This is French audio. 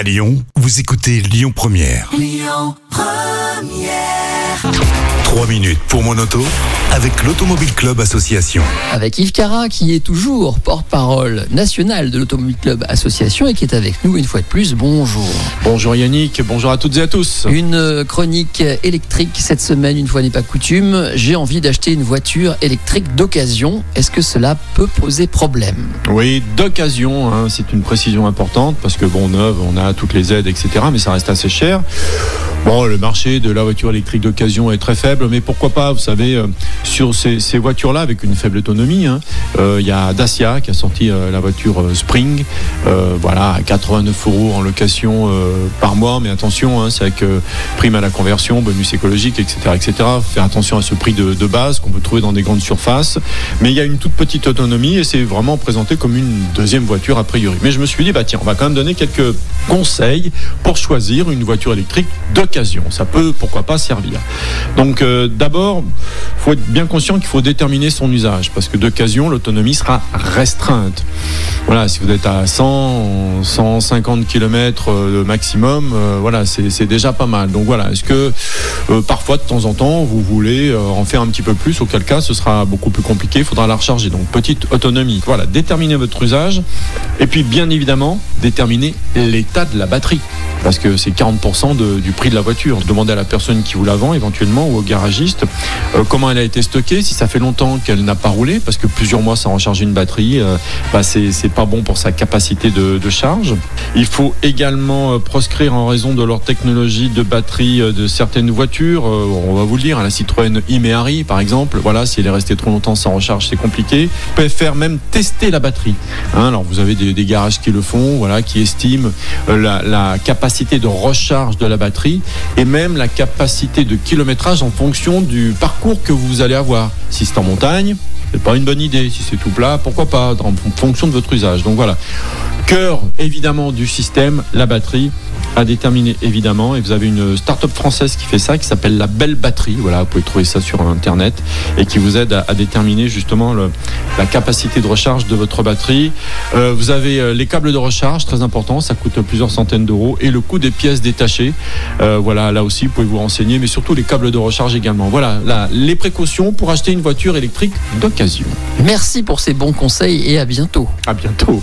À Lyon, vous écoutez Lyon Première. 3 minutes pour mon auto avec l'Automobile Club Association. avec Yves Cara qui est toujours porte-parole national de l'Automobile Club Association et qui est avec nous une fois de plus. Bonjour. Bonjour Yannick, bonjour à toutes et à tous. Une chronique électrique cette semaine, une fois n'est pas coutume. J'ai envie d'acheter une voiture électrique d'occasion. Est-ce que cela peut poser problème? Oui, d'occasion, hein, c'est une précision importante parce que bon, neuve, on a toutes les aides, etc. Mais ça reste assez cher. Bon, le marché de la voiture électrique d'occasion est très faible, mais pourquoi pas, vous savez, euh, sur ces, voitures-là avec une faible autonomie, hein, euh, il y a Dacia qui a sorti euh, la voiture Spring, voilà, à 89 euros en location par mois, mais attention, hein, c'est avec prime à la conversion, bonus écologique, etc., etc. Faire attention à ce prix de, de base qu'on peut trouver dans des grandes surfaces, mais il y a une toute petite autonomie et c'est vraiment présenté comme une deuxième voiture a priori. Mais je me suis dit, bah tiens, on va quand même donner quelques conseils pour choisir une voiture électrique Ça peut, pourquoi pas, servir. Donc euh, d'abord, faut être bien conscient qu'il faut déterminer son usage parce que d'occasion, l'autonomie sera restreinte. Voilà, si vous êtes à 100, 150 km maximum, euh, voilà, c'est déjà pas mal. Donc voilà, est-ce que euh, parfois de temps en temps vous voulez en faire un petit peu plus, auquel cas ce sera beaucoup plus compliqué, il faudra la recharger. Donc petite autonomie. Voilà, déterminez votre usage et puis bien évidemment déterminer l'état de la batterie parce que c'est 40% de- du prix de la voiture. Demandez à la personne qui vous la vend éventuellement ou au garagiste euh, comment elle a été stockée, si ça fait longtemps qu'elle n'a pas roulé, parce que plusieurs mois sans recharger une batterie, euh, bah, c'est pas bon pour sa capacité de, charge. Il faut également euh, proscrire en raison de leur technologie de batterie euh, de certaines voitures. On va vous le dire, hein, la Citroën Imeari par exemple, voilà, si elle est restée trop longtemps sans recharge, c'est compliqué. Vous pouvez faire même tester la batterie. Hein, alors vous avez des, garages qui le font, voilà, qui estiment la capacité de recharge de la batterie et même la capacité de kilométrage en fonction du parcours que vous allez avoir. Si c'est en montagne, c'est pas une bonne idée. Si c'est tout plat, pourquoi pas, en fonction de votre usage. Donc voilà. Cœur évidemment du système, la batterie à déterminer évidemment. Et vous avez une start-up française qui fait ça qui s'appelle la belle batterie. Voilà vous pouvez trouver ça sur internet. Et qui vous aide à, à déterminer justement le- la capacité de recharge de votre batterie. Euh, vous avez euh, les câbles de recharge très important. Ça coûte plusieurs centaines d'euros. Et le coût des pièces détachées. Euh, voilà là aussi vous pouvez vous renseigner. Mais surtout les câbles de recharge également. Voilà là, les précautions pour acheter une voiture électrique d'occasion. Merci pour ces bons conseils et à bientôt. à bientôt